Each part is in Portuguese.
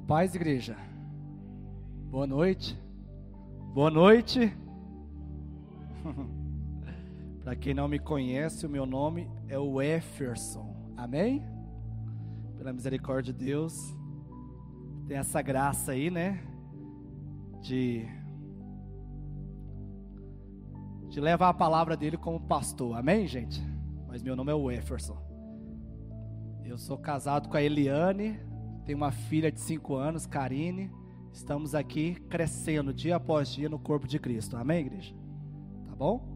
A paz, igreja. Boa noite. Boa noite. Para quem não me conhece, o meu nome é o Efferson. Amém? Pela misericórdia de Deus, tem essa graça aí, né? De de levar a palavra dele como pastor. Amém, gente? Mas meu nome é o Efferson. Eu sou casado com a Eliane, tenho uma filha de 5 anos, Karine. Estamos aqui crescendo dia após dia no corpo de Cristo. Amém, igreja? Tá bom?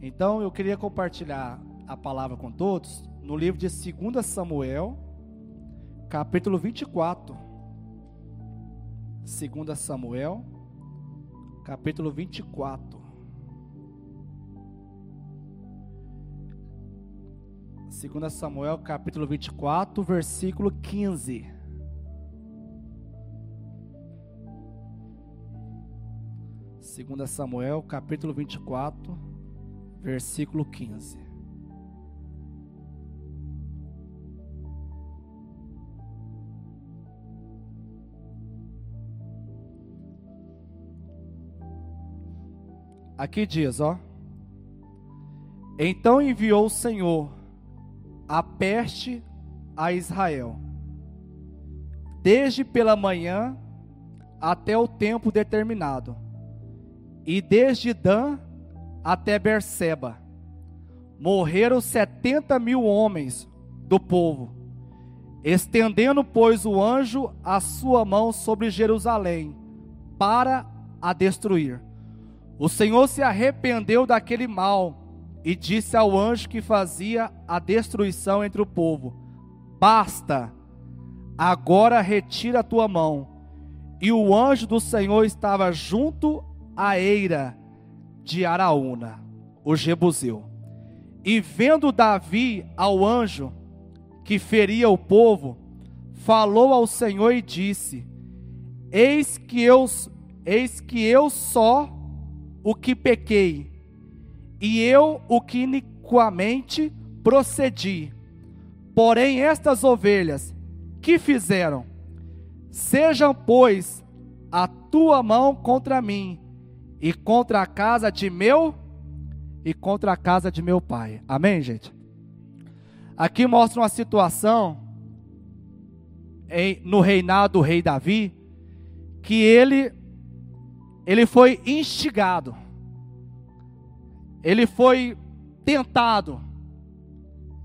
Então eu queria compartilhar a palavra com todos no livro de 2 Samuel, capítulo 24. 2 Samuel, capítulo 24. 2 Samuel capítulo 24, versículo 15. Segunda Samuel, capítulo 24, versículo 15. Aqui diz, ó. Então enviou o Senhor a peste a Israel, desde pela manhã até o tempo determinado, e desde Dan até Berseba. Morreram setenta mil homens do povo, estendendo, pois, o anjo a sua mão sobre Jerusalém, para a destruir. O Senhor se arrependeu daquele mal e disse ao anjo que fazia a destruição entre o povo: Basta, agora retira a tua mão. E o anjo do Senhor estava junto à eira de Araúna, o Jebuseu. E vendo Davi ao anjo que feria o povo, falou ao Senhor e disse: Eis que eu, eis que eu só o que pequei e eu o que iniquamente procedi. Porém, estas ovelhas que fizeram, sejam, pois, a tua mão contra mim e contra a casa de meu e contra a casa de meu pai. Amém, gente? Aqui mostra uma situação em, no reinado do rei Davi que ele ele foi instigado ele foi tentado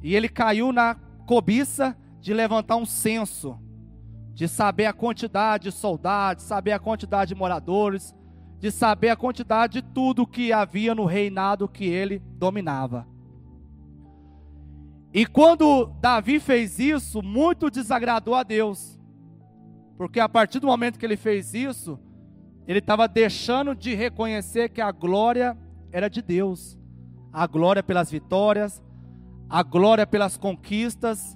e ele caiu na cobiça de levantar um censo, de saber a quantidade de soldados, saber a quantidade de moradores, de saber a quantidade de tudo que havia no reinado que ele dominava. E quando Davi fez isso, muito desagradou a Deus, porque a partir do momento que ele fez isso, ele estava deixando de reconhecer que a glória era de Deus. A glória pelas vitórias, a glória pelas conquistas.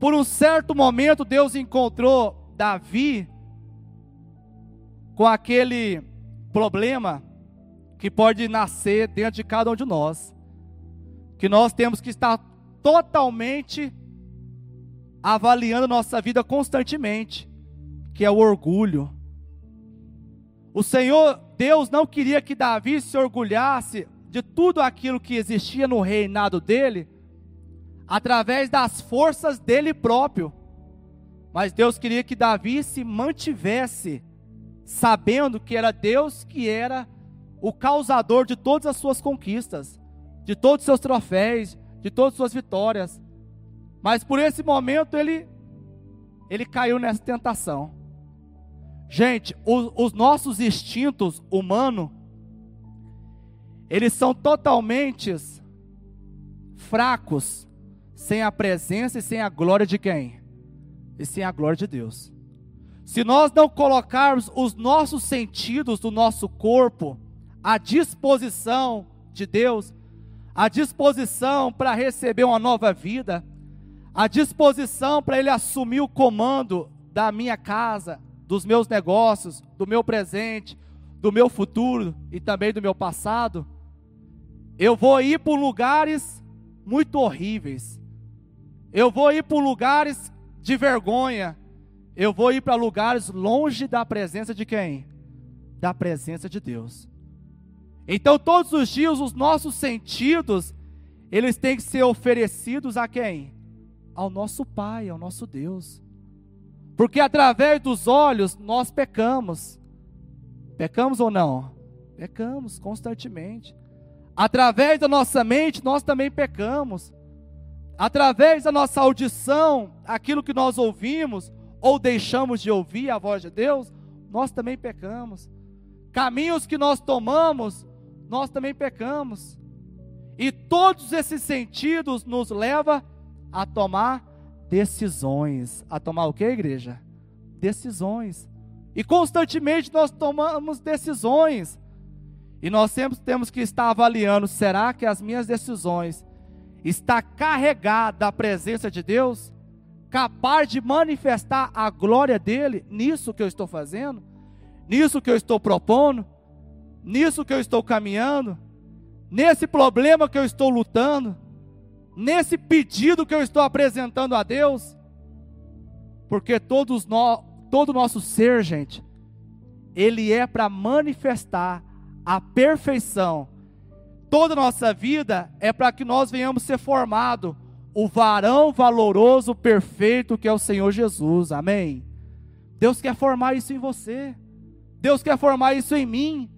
Por um certo momento, Deus encontrou Davi com aquele problema que pode nascer dentro de cada um de nós, que nós temos que estar totalmente avaliando nossa vida constantemente, que é o orgulho. O Senhor Deus não queria que Davi se orgulhasse de tudo aquilo que existia no reinado dele, através das forças dele próprio. Mas Deus queria que Davi se mantivesse sabendo que era Deus que era o causador de todas as suas conquistas, de todos os seus troféus, de todas as suas vitórias. Mas por esse momento ele ele caiu nessa tentação. Gente, os, os nossos instintos humanos, eles são totalmente fracos sem a presença e sem a glória de quem? E sem a glória de Deus. Se nós não colocarmos os nossos sentidos do nosso corpo à disposição de Deus, à disposição para receber uma nova vida, à disposição para Ele assumir o comando da minha casa, dos meus negócios, do meu presente, do meu futuro e também do meu passado, eu vou ir por lugares muito horríveis. Eu vou ir por lugares de vergonha. Eu vou ir para lugares longe da presença de quem? Da presença de Deus. Então, todos os dias, os nossos sentidos, eles têm que ser oferecidos a quem? Ao nosso Pai, ao nosso Deus. Porque através dos olhos nós pecamos. Pecamos ou não? Pecamos constantemente. Através da nossa mente nós também pecamos. Através da nossa audição, aquilo que nós ouvimos ou deixamos de ouvir a voz de Deus, nós também pecamos. Caminhos que nós tomamos, nós também pecamos. E todos esses sentidos nos levam a tomar decisões. A tomar o que, igreja? Decisões. E constantemente nós tomamos decisões. E nós sempre temos que estar avaliando: será que as minhas decisões está carregada da presença de Deus? Capaz de manifestar a glória dele nisso que eu estou fazendo? Nisso que eu estou propondo? Nisso que eu estou caminhando? Nesse problema que eu estou lutando? Nesse pedido que eu estou apresentando a Deus? Porque todos nós, todo o nosso ser, gente, ele é para manifestar a perfeição. Toda a nossa vida é para que nós venhamos ser formados o varão valoroso, perfeito que é o Senhor Jesus. Amém. Deus quer formar isso em você. Deus quer formar isso em mim.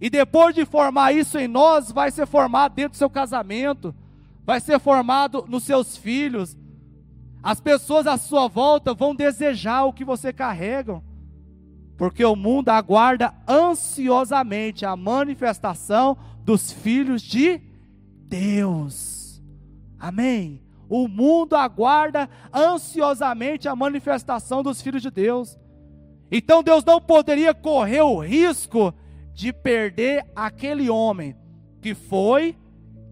E depois de formar isso em nós, vai ser formado dentro do seu casamento, vai ser formado nos seus filhos, as pessoas à sua volta vão desejar o que você carrega, porque o mundo aguarda ansiosamente a manifestação dos filhos de Deus. Amém. O mundo aguarda ansiosamente a manifestação dos filhos de Deus. Então Deus não poderia correr o risco de perder aquele homem que foi,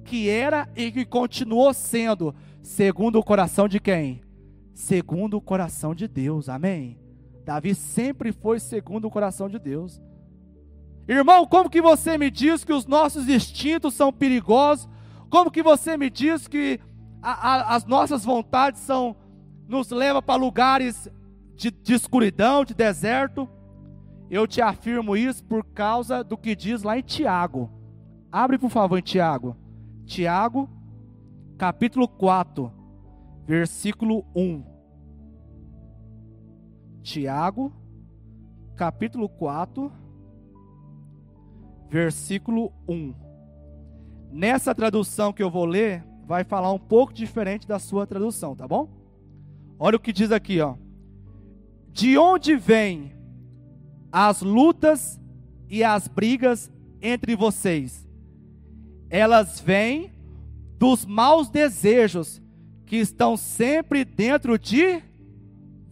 que era e que continuou sendo Segundo o coração de quem? Segundo o coração de Deus, amém? Davi sempre foi segundo o coração de Deus. Irmão, como que você me diz que os nossos instintos são perigosos? Como que você me diz que a, a, as nossas vontades são nos leva para lugares de, de escuridão, de deserto? Eu te afirmo isso por causa do que diz lá em Tiago. Abre por favor em Tiago. Tiago, capítulo 4, versículo 1. Tiago, capítulo 4, versículo 1. Nessa tradução que eu vou ler, vai falar um pouco diferente da sua tradução, tá bom? Olha o que diz aqui, ó. De onde vêm as lutas e as brigas entre vocês? Elas vêm dos maus desejos que estão sempre dentro de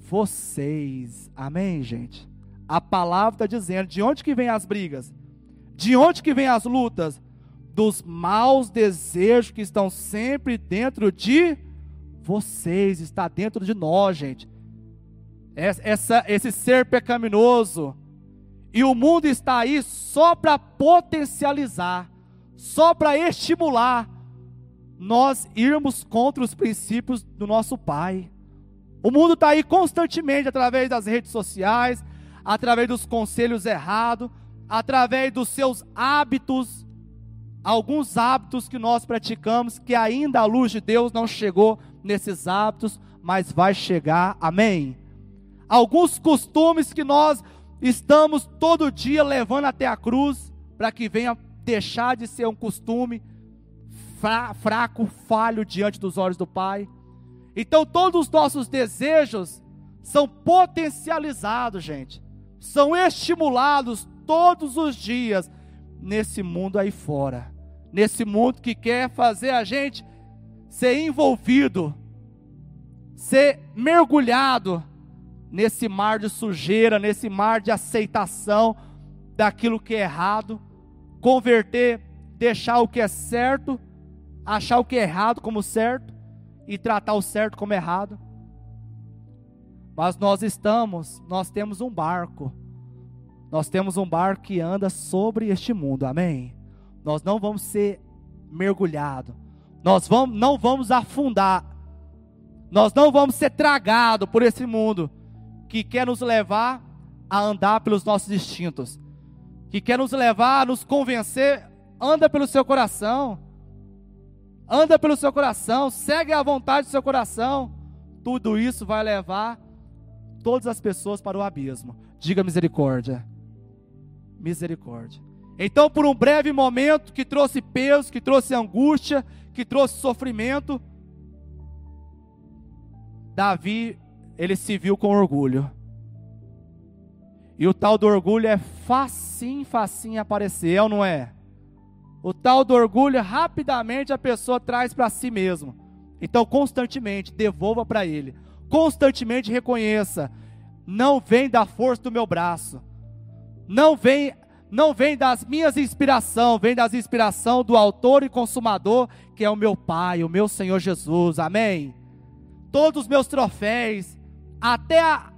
vocês. Amém, gente? A palavra está dizendo de onde que vem as brigas? De onde que vem as lutas? Dos maus desejos que estão sempre dentro de vocês, está dentro de nós, gente. Essa, esse ser pecaminoso. E o mundo está aí só para potencializar, só para estimular nós irmos contra os princípios do nosso Pai. O mundo está aí constantemente através das redes sociais, através dos conselhos errados, através dos seus hábitos, alguns hábitos que nós praticamos, que ainda a luz de Deus não chegou nesses hábitos, mas vai chegar, amém? Alguns costumes que nós estamos todo dia levando até a cruz, para que venha deixar de ser um costume fraco, falho diante dos olhos do Pai. Então, todos os nossos desejos são potencializados, gente, são estimulados todos os dias nesse mundo aí fora, nesse mundo que quer fazer a gente ser envolvido, ser mergulhado nesse mar de sujeira, nesse mar de aceitação daquilo que é errado, converter, deixar o que é certo achar o que é errado como certo e tratar o certo como errado. Mas nós estamos, nós temos um barco. Nós temos um barco que anda sobre este mundo. Amém. Nós não vamos ser mergulhados. Nós vamos, não vamos afundar. Nós não vamos ser tragados por esse mundo que quer nos levar a andar pelos nossos instintos, que quer nos levar a nos convencer, anda pelo seu coração. Anda pelo seu coração, segue a vontade do seu coração. Tudo isso vai levar todas as pessoas para o abismo. Diga misericórdia. Misericórdia. Então, por um breve momento que trouxe peso, que trouxe angústia, que trouxe sofrimento, Davi, ele se viu com orgulho. E o tal do orgulho é facinho, facinho aparecer, é ou não é? O tal do orgulho, rapidamente a pessoa traz para si mesmo. Então, constantemente, devolva para ele. Constantemente reconheça: não vem da força do meu braço. Não vem não vem das minhas inspirações, vem das inspirações do autor e consumador, que é o meu Pai, o meu Senhor Jesus. Amém. Todos os meus troféus, até a,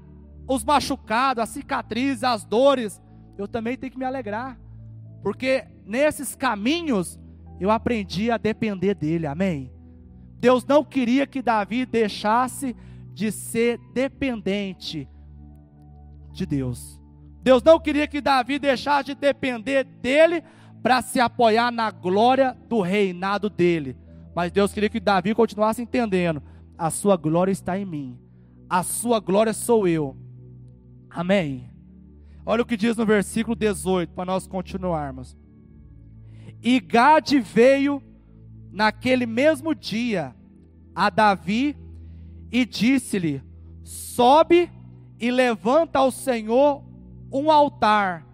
os machucados, as cicatrizes, as dores, eu também tenho que me alegrar, porque nesses caminhos eu aprendi a depender dele. Amém. Deus não queria que Davi deixasse de ser dependente de Deus. Deus não queria que Davi deixasse de depender dele para se apoiar na glória do reinado dele. Mas Deus queria que Davi continuasse entendendo: a sua glória está em mim, a sua glória sou eu. Amém. Olha o que diz no versículo 18, para nós continuarmos. E Gade veio naquele mesmo dia a Davi e disse-lhe: Sobe e levanta ao Senhor um altar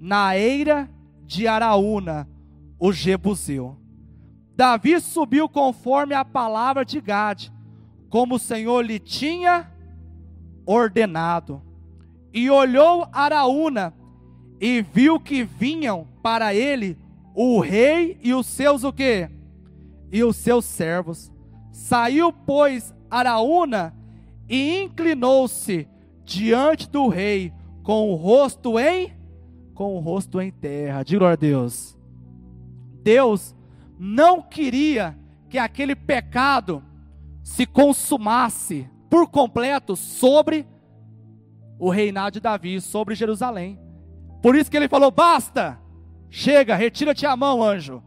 na eira de Araúna, o Jebuseu. Davi subiu conforme a palavra de Gade, como o Senhor lhe tinha ordenado. E olhou Araúna e viu que vinham para ele o rei e os seus o quê? E os seus servos. Saiu, pois, Araúna e inclinou-se diante do rei com o rosto em com o rosto em terra. Diga a Deus. Deus não queria que aquele pecado se consumasse por completo sobre o reinado de Davi, sobre Jerusalém. Por isso que ele falou: "Basta! Chega, retira-te a mão, anjo."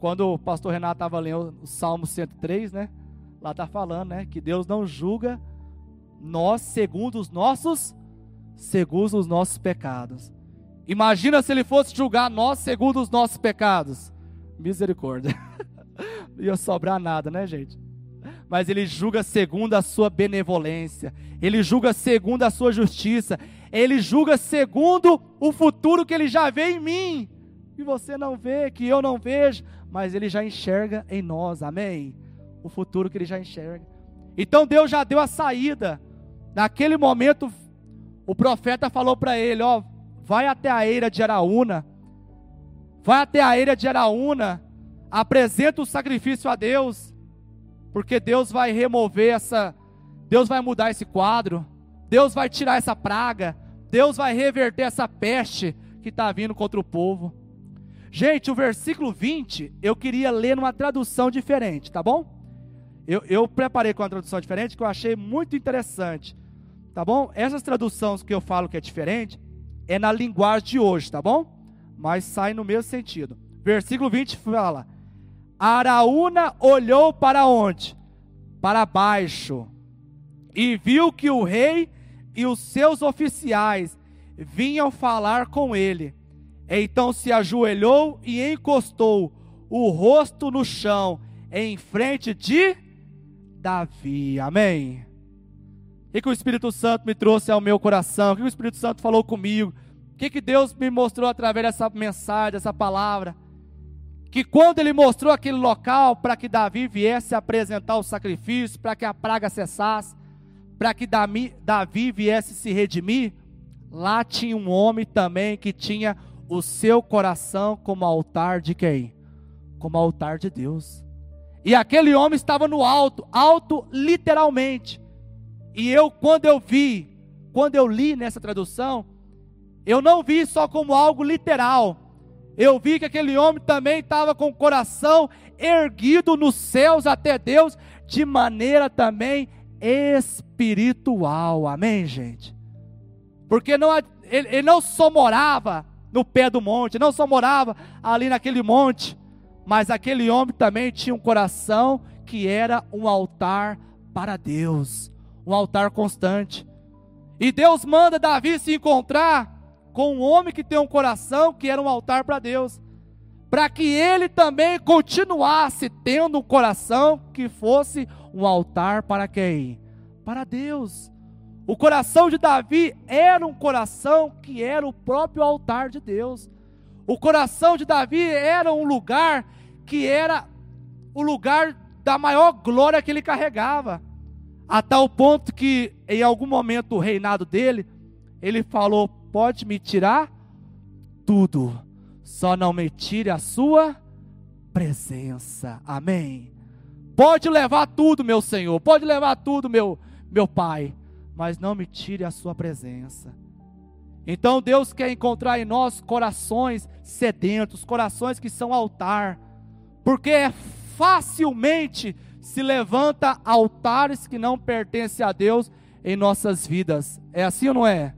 Quando o pastor Renato estava lendo o Salmo 103, né? Lá está falando, né? Que Deus não julga nós segundo os nossos segundo os nossos pecados. Imagina se ele fosse julgar nós segundo os nossos pecados. Misericórdia. Não ia sobrar nada, né, gente? Mas ele julga segundo a sua benevolência. Ele julga segundo a sua justiça. Ele julga segundo o futuro que ele já vê em mim. Que você não vê, que eu não vejo, mas ele já enxerga em nós. Amém? O futuro que ele já enxerga. Então Deus já deu a saída. Naquele momento o profeta falou para ele: Ó, vai até a eira de Araúna, vai até a eira de Araúna, apresenta o sacrifício a Deus, porque Deus vai remover essa, Deus vai mudar esse quadro, Deus vai tirar essa praga, Deus vai reverter essa peste que está vindo contra o povo. Gente, o versículo 20 eu queria ler numa tradução diferente, tá bom? Eu, eu preparei com uma tradução diferente que eu achei muito interessante. Tá bom? Essas traduções que eu falo que é diferente é na linguagem de hoje, tá bom? Mas sai no mesmo sentido. Versículo 20 fala: Araúna olhou para onde? Para baixo, e viu que o rei e os seus oficiais vinham falar com ele. Então se ajoelhou e encostou o rosto no chão, em frente de Davi. Amém. O que o Espírito Santo me trouxe ao meu coração? O que o Espírito Santo falou comigo? O que, que Deus me mostrou através dessa mensagem, dessa palavra? Que quando Ele mostrou aquele local para que Davi viesse apresentar o sacrifício, para que a praga cessasse, para que Davi viesse se redimir, lá tinha um homem também que tinha o seu coração como altar de quem? Como altar de Deus. E aquele homem estava no alto, alto literalmente. E eu, quando eu vi, quando eu li nessa tradução, eu não vi só como algo literal. Eu vi que aquele homem também estava com o coração erguido nos céus até Deus, de maneira também espiritual. Amém, gente? Porque não, ele, ele não só morava no pé do monte, não só morava ali naquele monte, mas aquele homem também tinha um coração que era um altar para Deus, um altar constante. E Deus manda Davi se encontrar com um homem que tem um coração que era um altar para Deus, para que ele também continuasse tendo um coração que fosse um altar para quem? Para Deus. O coração de Davi era um coração que era o próprio altar de Deus. O coração de Davi era um lugar que era o lugar da maior glória que ele carregava. A tal ponto que, em algum momento do reinado dele, ele falou: Pode me tirar tudo, só não me tire a sua presença. Amém. Pode levar tudo, meu Senhor, pode levar tudo, meu, meu Pai mas não me tire a sua presença. Então Deus quer encontrar em nós corações sedentos, corações que são altar, porque é facilmente se levanta altares que não pertencem a Deus em nossas vidas. É assim ou não é?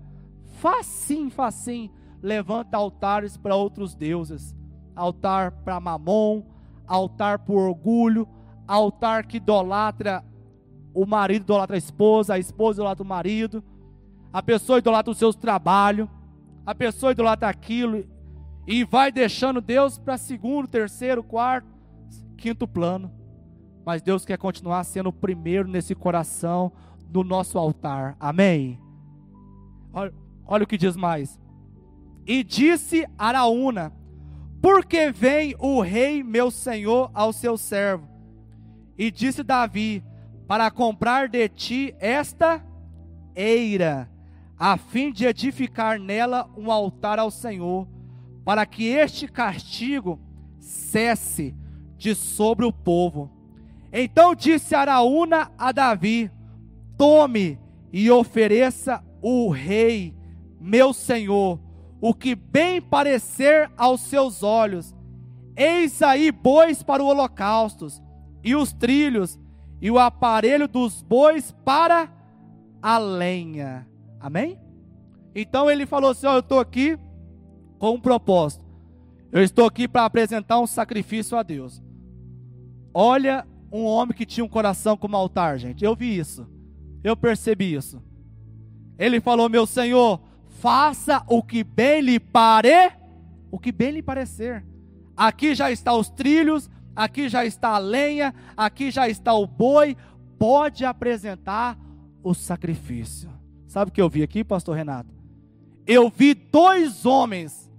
Facinho, facinho, levanta altares para outros deuses. Altar para mamon, altar por orgulho, altar que idolatra o marido idolatra a esposa, a esposa idolatra o marido, a pessoa idolatra os seus trabalhos, a pessoa idolatra aquilo, e vai deixando Deus para segundo, terceiro, quarto, quinto plano. Mas Deus quer continuar sendo o primeiro nesse coração, no nosso altar. Amém? Olha, olha o que diz mais. E disse Araúna: Por que vem o rei meu senhor ao seu servo? E disse Davi: para comprar de ti esta eira, a fim de edificar nela um altar ao Senhor, para que este castigo cesse de sobre o povo. Então disse Araúna a Davi: Tome e ofereça o rei, meu senhor, o que bem parecer aos seus olhos. Eis aí bois para o holocausto, e os trilhos, e o aparelho dos bois para a lenha. Amém? Então ele falou assim: eu estou aqui com um propósito. Eu estou aqui para apresentar um sacrifício a Deus. Olha um homem que tinha um coração como altar, gente. Eu vi isso. Eu percebi isso. Ele falou: Meu Senhor, faça o que bem lhe pare, o que bem lhe parecer. Aqui já está os trilhos, aqui já está a lenha, aqui já está o boi, pode apresentar o sacrifício. Sabe o que eu vi aqui, pastor Renato? Eu vi dois homens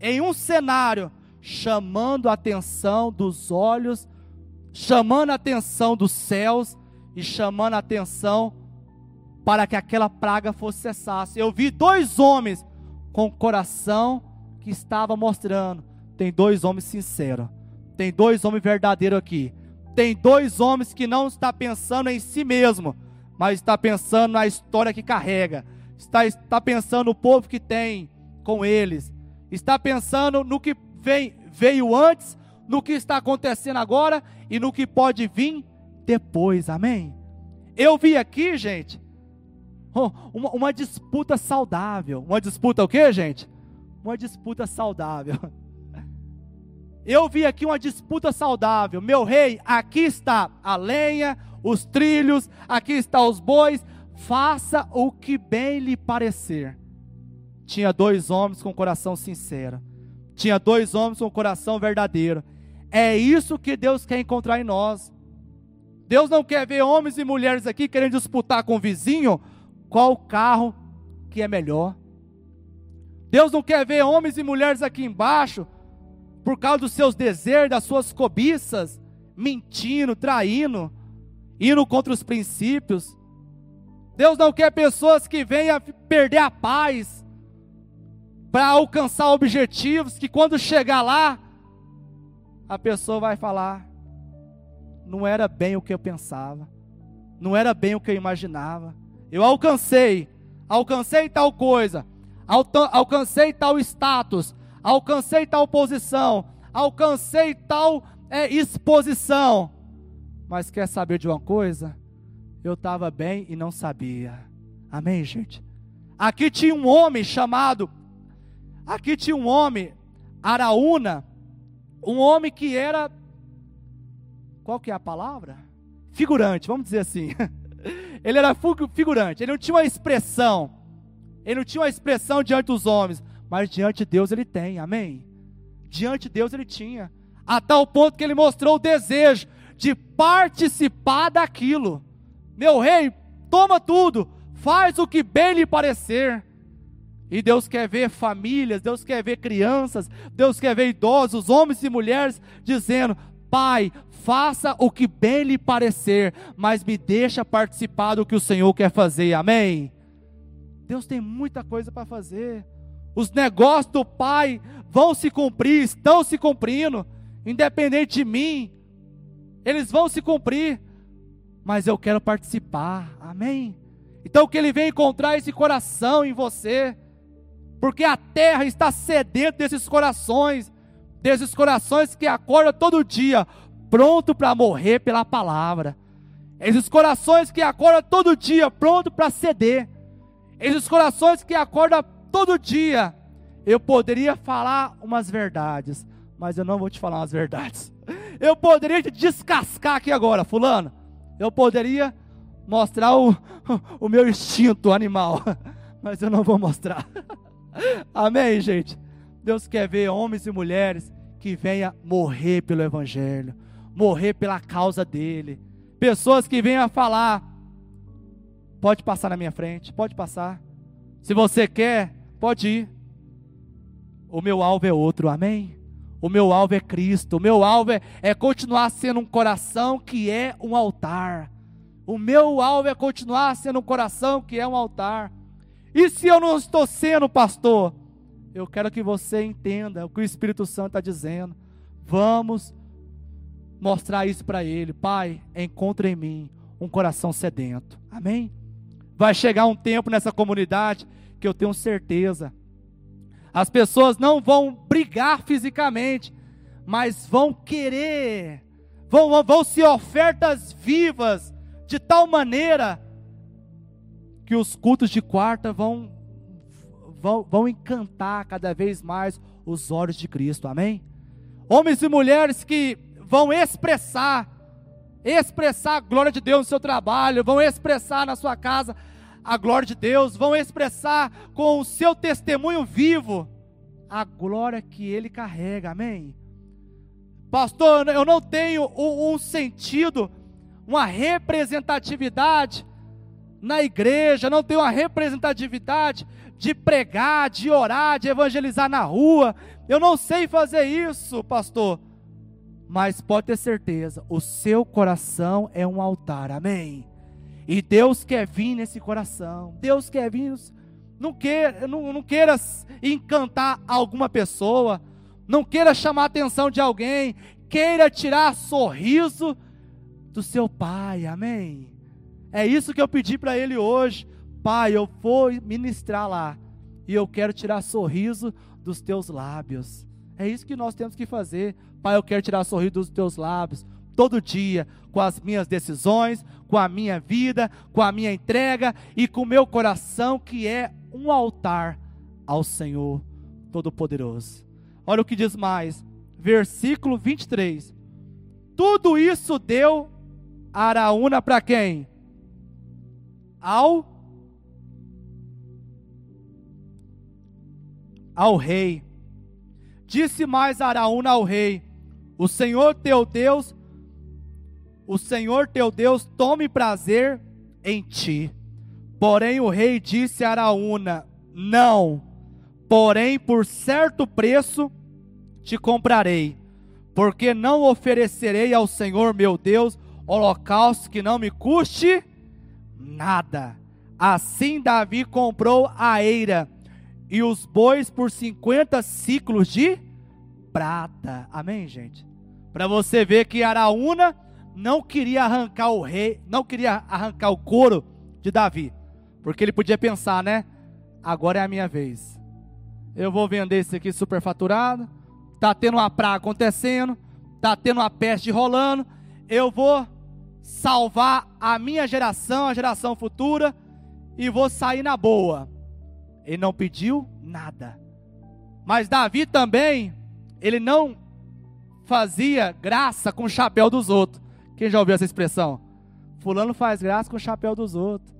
em um cenário chamando a atenção dos olhos, chamando a atenção dos céus e chamando a atenção para que aquela praga fosse cessasse. Eu vi dois homens com o coração que estava mostrando, tem dois homens sinceros tem dois homens verdadeiros aqui. Tem dois homens que não está pensando em si mesmo, mas está pensando na história que carrega. Está, está pensando no povo que tem com eles. Está pensando no que vem, veio antes, no que está acontecendo agora e no que pode vir depois. Amém? Eu vi aqui, gente, uma, uma disputa saudável. Uma disputa o que, gente? Uma disputa saudável. Eu vi aqui uma disputa saudável. Meu rei, aqui está a lenha, os trilhos, aqui está os bois. Faça o que bem lhe parecer. Tinha dois homens com coração sincero. Tinha dois homens com coração verdadeiro. É isso que Deus quer encontrar em nós. Deus não quer ver homens e mulheres aqui querendo disputar com o vizinho qual carro que é melhor. Deus não quer ver homens e mulheres aqui embaixo por causa dos seus desejos, das suas cobiças, mentindo, traindo, indo contra os princípios. Deus não quer pessoas que venham perder a paz para alcançar objetivos que quando chegar lá, a pessoa vai falar: não era bem o que eu pensava, não era bem o que eu imaginava. Eu alcancei, alcancei tal coisa, alcancei tal status, alcancei tal posição, alcancei tal é, exposição. Mas quer saber de uma coisa? eu estava bem e não sabia. Amém, gente? Aqui tinha um homem chamado, aqui tinha um homem, Araúna, um homem que era, qual que é a palavra? Figurante, vamos dizer assim. Ele era figurante, ele não tinha uma expressão, ele não tinha uma expressão diante dos homens, mas diante de Deus ele tem, amém? Diante de Deus ele tinha, a tal ponto que ele mostrou o desejo de participar daquilo. Meu rei, toma tudo, faz o que bem lhe parecer. E Deus quer ver famílias, Deus quer ver crianças, Deus quer ver idosos, homens e mulheres dizendo: Pai, faça o que bem lhe parecer, mas me deixa participar do que o Senhor quer fazer. Amém. Deus tem muita coisa para fazer. Os negócios do Pai vão se cumprir, estão se cumprindo, independente de mim. Eles vão se cumprir, mas eu quero participar. Amém. Então que ele venha encontrar esse coração em você, porque a terra está sedenta desses corações, desses corações que acordam todo dia, pronto para morrer pela palavra. Esses corações que acordam todo dia, pronto para ceder. Esses corações que acordam todo dia. Eu poderia falar umas verdades, mas eu não vou te falar umas verdades. Eu poderia te descascar aqui agora, fulano. Eu poderia mostrar o, o meu instinto animal, mas eu não vou mostrar. Amém, gente? Deus quer ver homens e mulheres que venham morrer pelo Evangelho, morrer pela causa dele. Pessoas que venham falar: pode passar na minha frente, pode passar. Se você quer, pode ir. O meu alvo é outro, amém? O meu alvo é Cristo, o meu alvo é, é continuar sendo um coração que é um altar o meu alvo é continuar sendo um coração que é um altar. E se eu não estou sendo pastor? Eu quero que você entenda o que o Espírito Santo está dizendo. Vamos mostrar isso para ele. Pai, encontre em mim um coração sedento. Amém? Vai chegar um tempo nessa comunidade que eu tenho certeza. As pessoas não vão brigar fisicamente, mas vão querer, vão, vão, vão ser ofertas vivas de tal maneira que os cultos de quarta vão, vão, vão encantar cada vez mais os olhos de Cristo, amém? Homens e mulheres que vão expressar, expressar a glória de Deus no seu trabalho, vão expressar na sua casa a glória de Deus, vão expressar com o seu testemunho vivo a glória que ele carrega, amém? Pastor, eu não tenho um, um sentido uma representatividade na igreja, não tem uma representatividade de pregar, de orar, de evangelizar na rua. Eu não sei fazer isso, pastor. Mas pode ter certeza, o seu coração é um altar, amém? E Deus quer vir nesse coração, Deus quer vir. Não queira, não, não queira encantar alguma pessoa, não queira chamar a atenção de alguém, queira tirar sorriso do seu pai, amém? É isso que eu pedi para ele hoje. Pai, eu vou ministrar lá e eu quero tirar sorriso dos teus lábios. É isso que nós temos que fazer. Pai, eu quero tirar sorriso dos teus lábios todo dia, com as minhas decisões, com a minha vida, com a minha entrega e com o meu coração que é um altar ao Senhor Todo-Poderoso. Olha o que diz mais, versículo 23. Tudo isso deu Araúna para quem? Ao ao rei. Disse mais Araúna ao rei: O Senhor teu Deus, o Senhor teu Deus tome prazer em ti. Porém o rei disse a Araúna: Não, porém por certo preço te comprarei, porque não oferecerei ao Senhor meu Deus holocausto que não me custe nada. Assim Davi comprou a eira e os bois por 50 ciclos de prata. Amém, gente? Para você ver que Araúna não queria arrancar o rei, não queria arrancar o couro de Davi, porque ele podia pensar, né? Agora é a minha vez. Eu vou vender esse aqui superfaturado. Tá tendo uma praga acontecendo, tá tendo uma peste rolando. Eu vou salvar a minha geração, a geração futura, e vou sair na boa. Ele não pediu nada. Mas Davi também, ele não fazia graça com o chapéu dos outros. Quem já ouviu essa expressão? Fulano faz graça com o chapéu dos outros.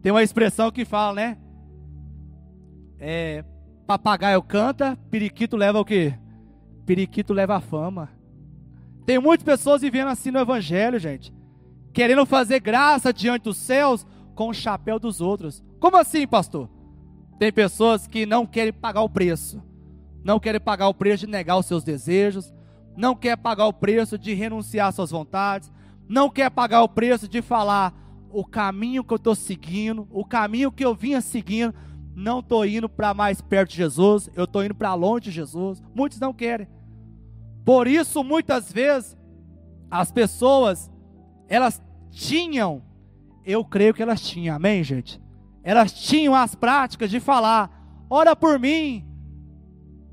Tem uma expressão que fala, né? É, papagaio canta, periquito leva o quê? Periquito leva a fama. Tem muitas pessoas vivendo assim no evangelho, gente. Querendo fazer graça diante dos céus com o chapéu dos outros. Como assim, pastor? Tem pessoas que não querem pagar o preço. Não querem pagar o preço de negar os seus desejos. Não quer pagar o preço de renunciar às suas vontades. Não quer pagar o preço de falar o caminho que eu estou seguindo, o caminho que eu vinha seguindo. Não estou indo para mais perto de Jesus, eu estou indo para longe de Jesus. Muitos não querem. Por isso, muitas vezes, as pessoas, elas tinham, eu creio que elas tinham, amém, gente? elas tinham as práticas de falar: ora por mim,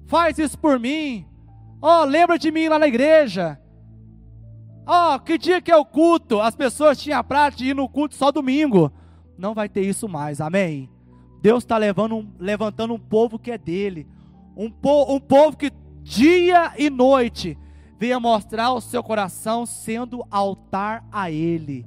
faz isso por mim, ó, oh, lembra de mim lá na igreja. Ó, oh, que dia que é o culto? As pessoas tinham a prática de ir no culto só domingo. Não vai ter isso mais, amém? Deus está levantando um povo que é dele, um, po um povo que dia e noite venha mostrar o seu coração sendo altar a Ele.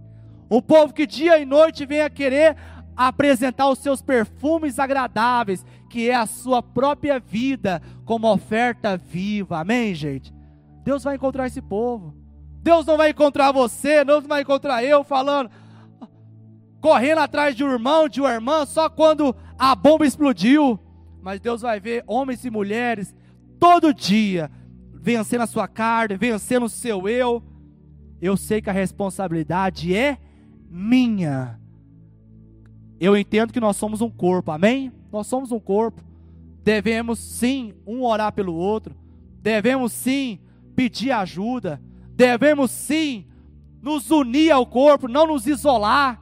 Um povo que dia e noite venha querer apresentar os seus perfumes agradáveis, que é a sua própria vida, como oferta viva. Amém, gente? Deus vai encontrar esse povo. Deus não vai encontrar você, não vai encontrar eu falando, correndo atrás de um irmão, de uma irmã, só quando a bomba explodiu. Mas Deus vai ver homens e mulheres todo dia vencendo a sua carne, vencendo o seu eu. Eu sei que a responsabilidade é minha. Eu entendo que nós somos um corpo, amém? Nós somos um corpo. Devemos sim um orar pelo outro. Devemos sim pedir ajuda. Devemos sim nos unir ao corpo, não nos isolar.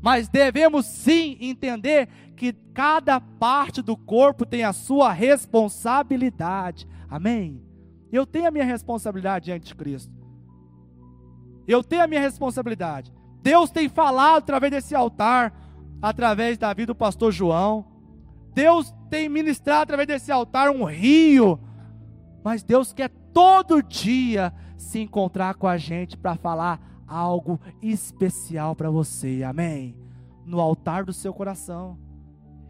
Mas devemos sim entender que cada parte do corpo tem a sua responsabilidade. Amém? Eu tenho a minha responsabilidade diante de Cristo. Eu tenho a minha responsabilidade. Deus tem falado através desse altar através da vida do pastor João. Deus tem ministrado através desse altar um rio. Mas Deus quer todo dia se encontrar com a gente para falar algo especial para você. Amém? No altar do seu coração.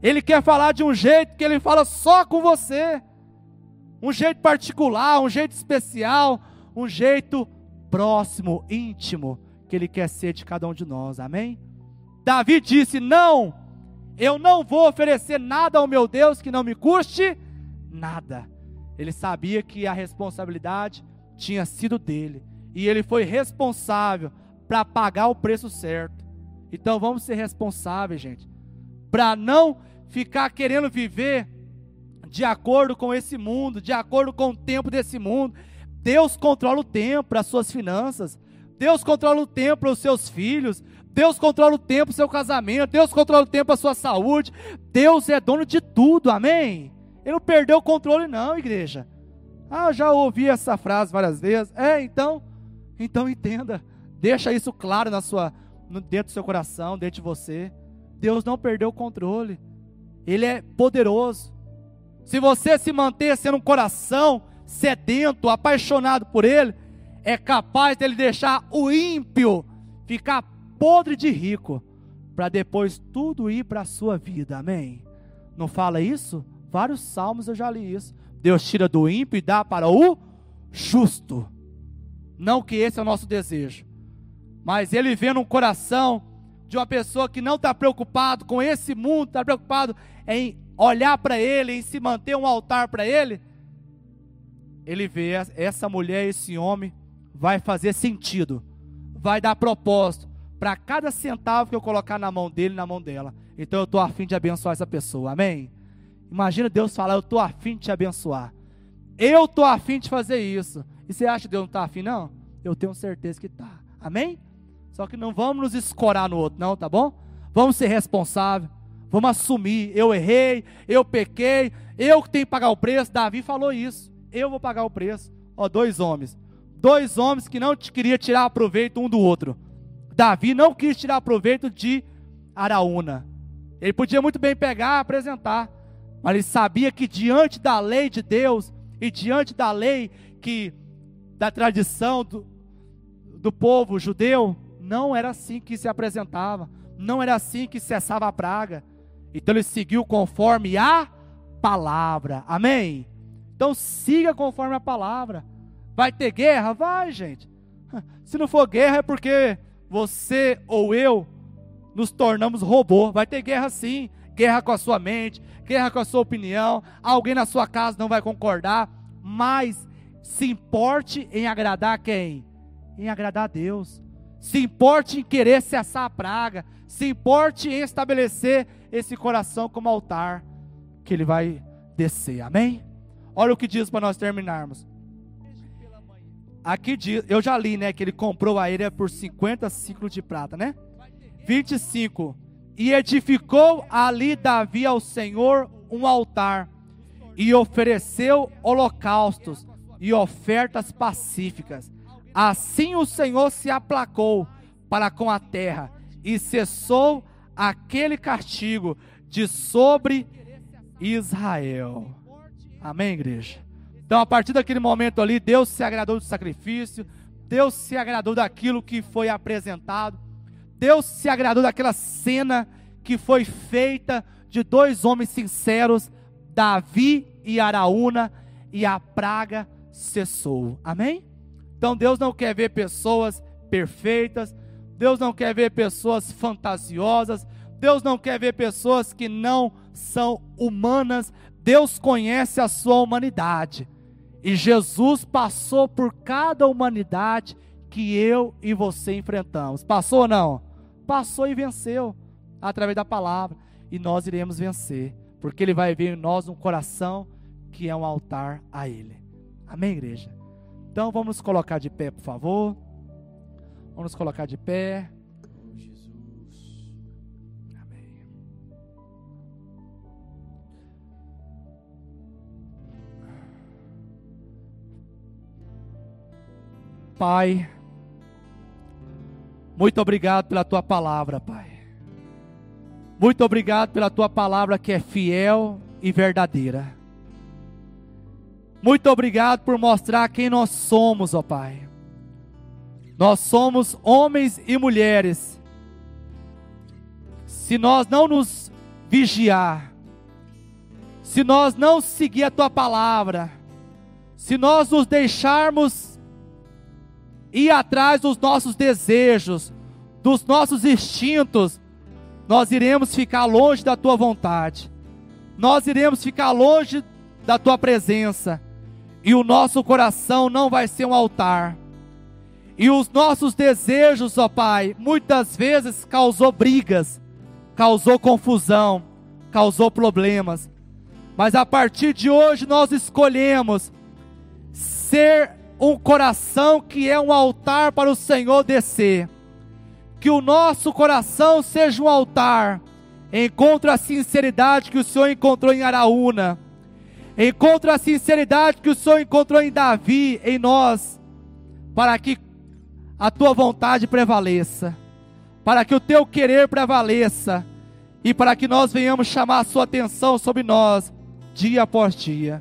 Ele quer falar de um jeito que ele fala só com você. Um jeito particular, um jeito especial, um jeito próximo, íntimo, que ele quer ser de cada um de nós. Amém? Davi disse: Não, eu não vou oferecer nada ao meu Deus que não me custe nada. Ele sabia que a responsabilidade tinha sido dele e ele foi responsável para pagar o preço certo. Então vamos ser responsáveis, gente, para não ficar querendo viver de acordo com esse mundo, de acordo com o tempo desse mundo. Deus controla o tempo para as suas finanças. Deus controla o tempo para os seus filhos. Deus controla o tempo, seu casamento. Deus controla o tempo, a sua saúde. Deus é dono de tudo, amém? Ele não perdeu o controle, não, igreja. Ah, já ouvi essa frase várias vezes. É, então, então entenda. Deixa isso claro na sua, dentro do seu coração, dentro de você. Deus não perdeu o controle. Ele é poderoso. Se você se manter sendo um coração sedento, apaixonado por Ele, é capaz dele deixar o ímpio ficar podre de rico, para depois tudo ir para a sua vida, amém? Não fala isso? Vários salmos eu já li isso. Deus tira do ímpio e dá para o justo. Não que esse é o nosso desejo, mas ele vê no coração de uma pessoa que não está preocupado com esse mundo, está preocupado em olhar para ele, em se manter um altar para ele, ele vê essa mulher, esse homem, vai fazer sentido, vai dar propósito, para cada centavo que eu colocar na mão dele, na mão dela. Então eu estou afim de abençoar essa pessoa, amém? Imagina Deus falar, eu estou afim de te abençoar. Eu estou afim de fazer isso. E você acha que Deus não está afim, não? Eu tenho certeza que está. Amém? Só que não vamos nos escorar no outro, não, tá bom? Vamos ser responsáveis. Vamos assumir. Eu errei, eu pequei, eu que tenho que pagar o preço. Davi falou isso. Eu vou pagar o preço. Ó, dois homens. Dois homens que não queriam tirar proveito um do outro. Davi não quis tirar proveito de Araúna. Ele podia muito bem pegar e apresentar, mas ele sabia que diante da lei de Deus e diante da lei que da tradição do, do povo judeu, não era assim que se apresentava, não era assim que cessava a praga. Então ele seguiu conforme a palavra. Amém? Então siga conforme a palavra. Vai ter guerra? Vai, gente. Se não for guerra é porque você ou eu nos tornamos robô. Vai ter guerra sim. Guerra com a sua mente, guerra com a sua opinião. Alguém na sua casa não vai concordar. Mas se importe em agradar quem? Em agradar a Deus. Se importe em querer cessar a praga. Se importe em estabelecer esse coração como altar que ele vai descer. Amém? Olha o que diz para nós terminarmos. Aqui diz, eu já li, né, que ele comprou a ilha por 50 ciclos de prata, né? 25. E edificou ali Davi ao Senhor um altar e ofereceu holocaustos e ofertas pacíficas. Assim o Senhor se aplacou para com a terra e cessou aquele castigo de sobre Israel. Amém, igreja? Então, a partir daquele momento ali, Deus se agradou do sacrifício, Deus se agradou daquilo que foi apresentado, Deus se agradou daquela cena que foi feita de dois homens sinceros, Davi e Araúna, e a praga cessou. Amém? Então Deus não quer ver pessoas perfeitas, Deus não quer ver pessoas fantasiosas, Deus não quer ver pessoas que não são humanas, Deus conhece a sua humanidade. E Jesus passou por cada humanidade que eu e você enfrentamos. Passou ou não? Passou e venceu através da palavra. E nós iremos vencer, porque Ele vai ver em nós um coração que é um altar a Ele. Amém, igreja? Então vamos nos colocar de pé, por favor. Vamos nos colocar de pé. Pai, muito obrigado pela tua palavra, Pai. Muito obrigado pela tua palavra que é fiel e verdadeira. Muito obrigado por mostrar quem nós somos, ó Pai. Nós somos homens e mulheres. Se nós não nos vigiar, se nós não seguir a tua palavra, se nós nos deixarmos ir atrás dos nossos desejos, dos nossos instintos, nós iremos ficar longe da tua vontade, nós iremos ficar longe da tua presença, e o nosso coração não vai ser um altar. E os nossos desejos, ó Pai, muitas vezes causou brigas, causou confusão, causou problemas. Mas a partir de hoje nós escolhemos ser um coração que é um altar para o Senhor descer. Que o nosso coração seja um altar. Encontre a sinceridade que o Senhor encontrou em Araúna. Encontre a sinceridade que o Senhor encontrou em Davi, em nós. Para que a tua vontade prevaleça. Para que o teu querer prevaleça. E para que nós venhamos chamar a sua atenção sobre nós, dia após dia.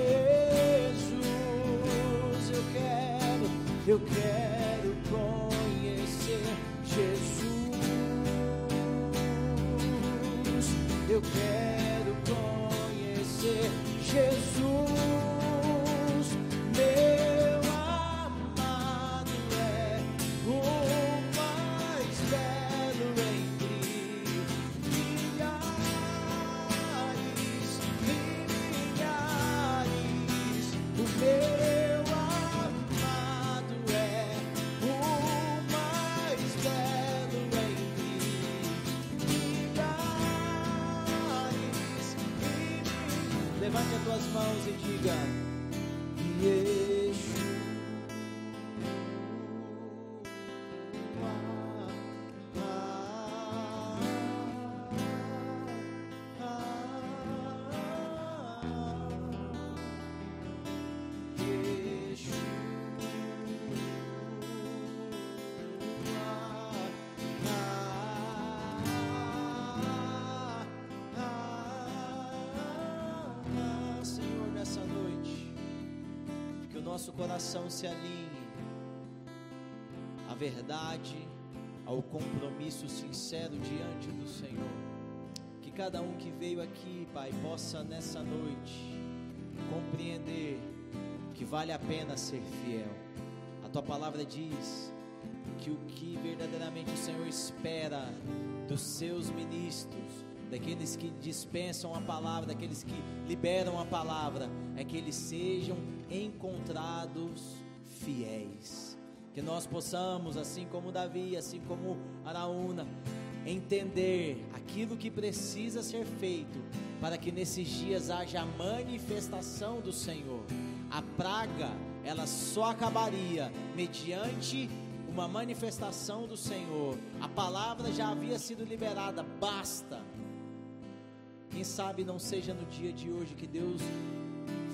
eu quero nosso coração se alinhe à verdade, ao compromisso sincero diante do Senhor. Que cada um que veio aqui, Pai, possa nessa noite compreender que vale a pena ser fiel. A tua palavra diz que o que verdadeiramente o Senhor espera dos seus ministros, daqueles que dispensam a palavra, daqueles que liberam a palavra, é que eles sejam encontrados fiéis. Que nós possamos, assim como Davi, assim como Araúna, entender aquilo que precisa ser feito para que nesses dias haja a manifestação do Senhor. A praga, ela só acabaria mediante uma manifestação do Senhor. A palavra já havia sido liberada, basta. Quem sabe não seja no dia de hoje que Deus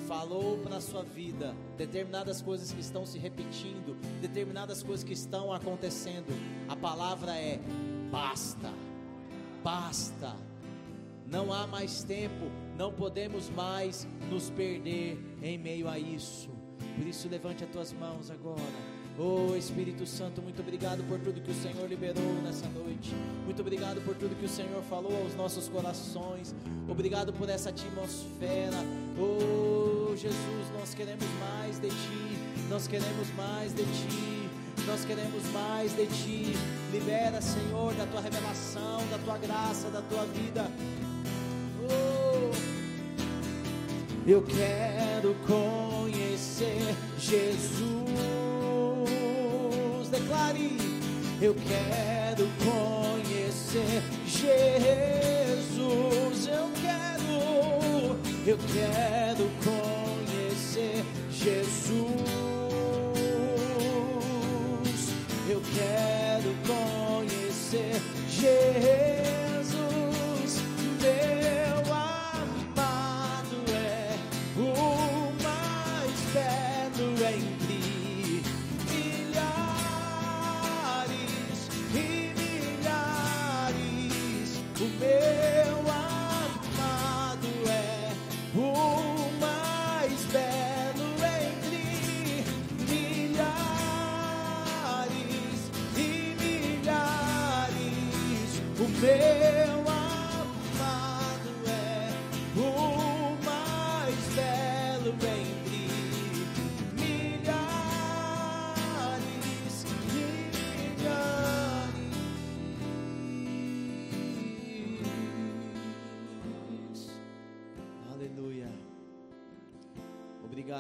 falou para a sua vida determinadas coisas que estão se repetindo, determinadas coisas que estão acontecendo. A palavra é basta. Basta. Não há mais tempo, não podemos mais nos perder em meio a isso. Por isso levante as tuas mãos agora. Oh Espírito Santo, muito obrigado por tudo que o Senhor liberou nessa noite. Muito obrigado por tudo que o Senhor falou aos nossos corações. Obrigado por essa atmosfera. Oh Jesus, nós queremos mais de Ti. Nós queremos mais de Ti. Nós queremos mais de Ti. Libera, Senhor, da Tua revelação, da Tua graça, da Tua vida. Oh. Eu quero conhecer Jesus. Declare, eu quero conhecer Jesus. Eu quero, eu quero conhecer Jesus.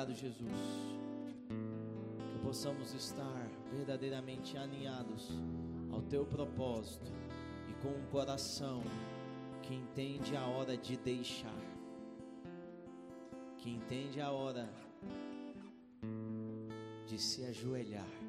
Obrigado, Jesus. Que possamos estar verdadeiramente alinhados ao teu propósito e com um coração que entende a hora de deixar, que entende a hora de se ajoelhar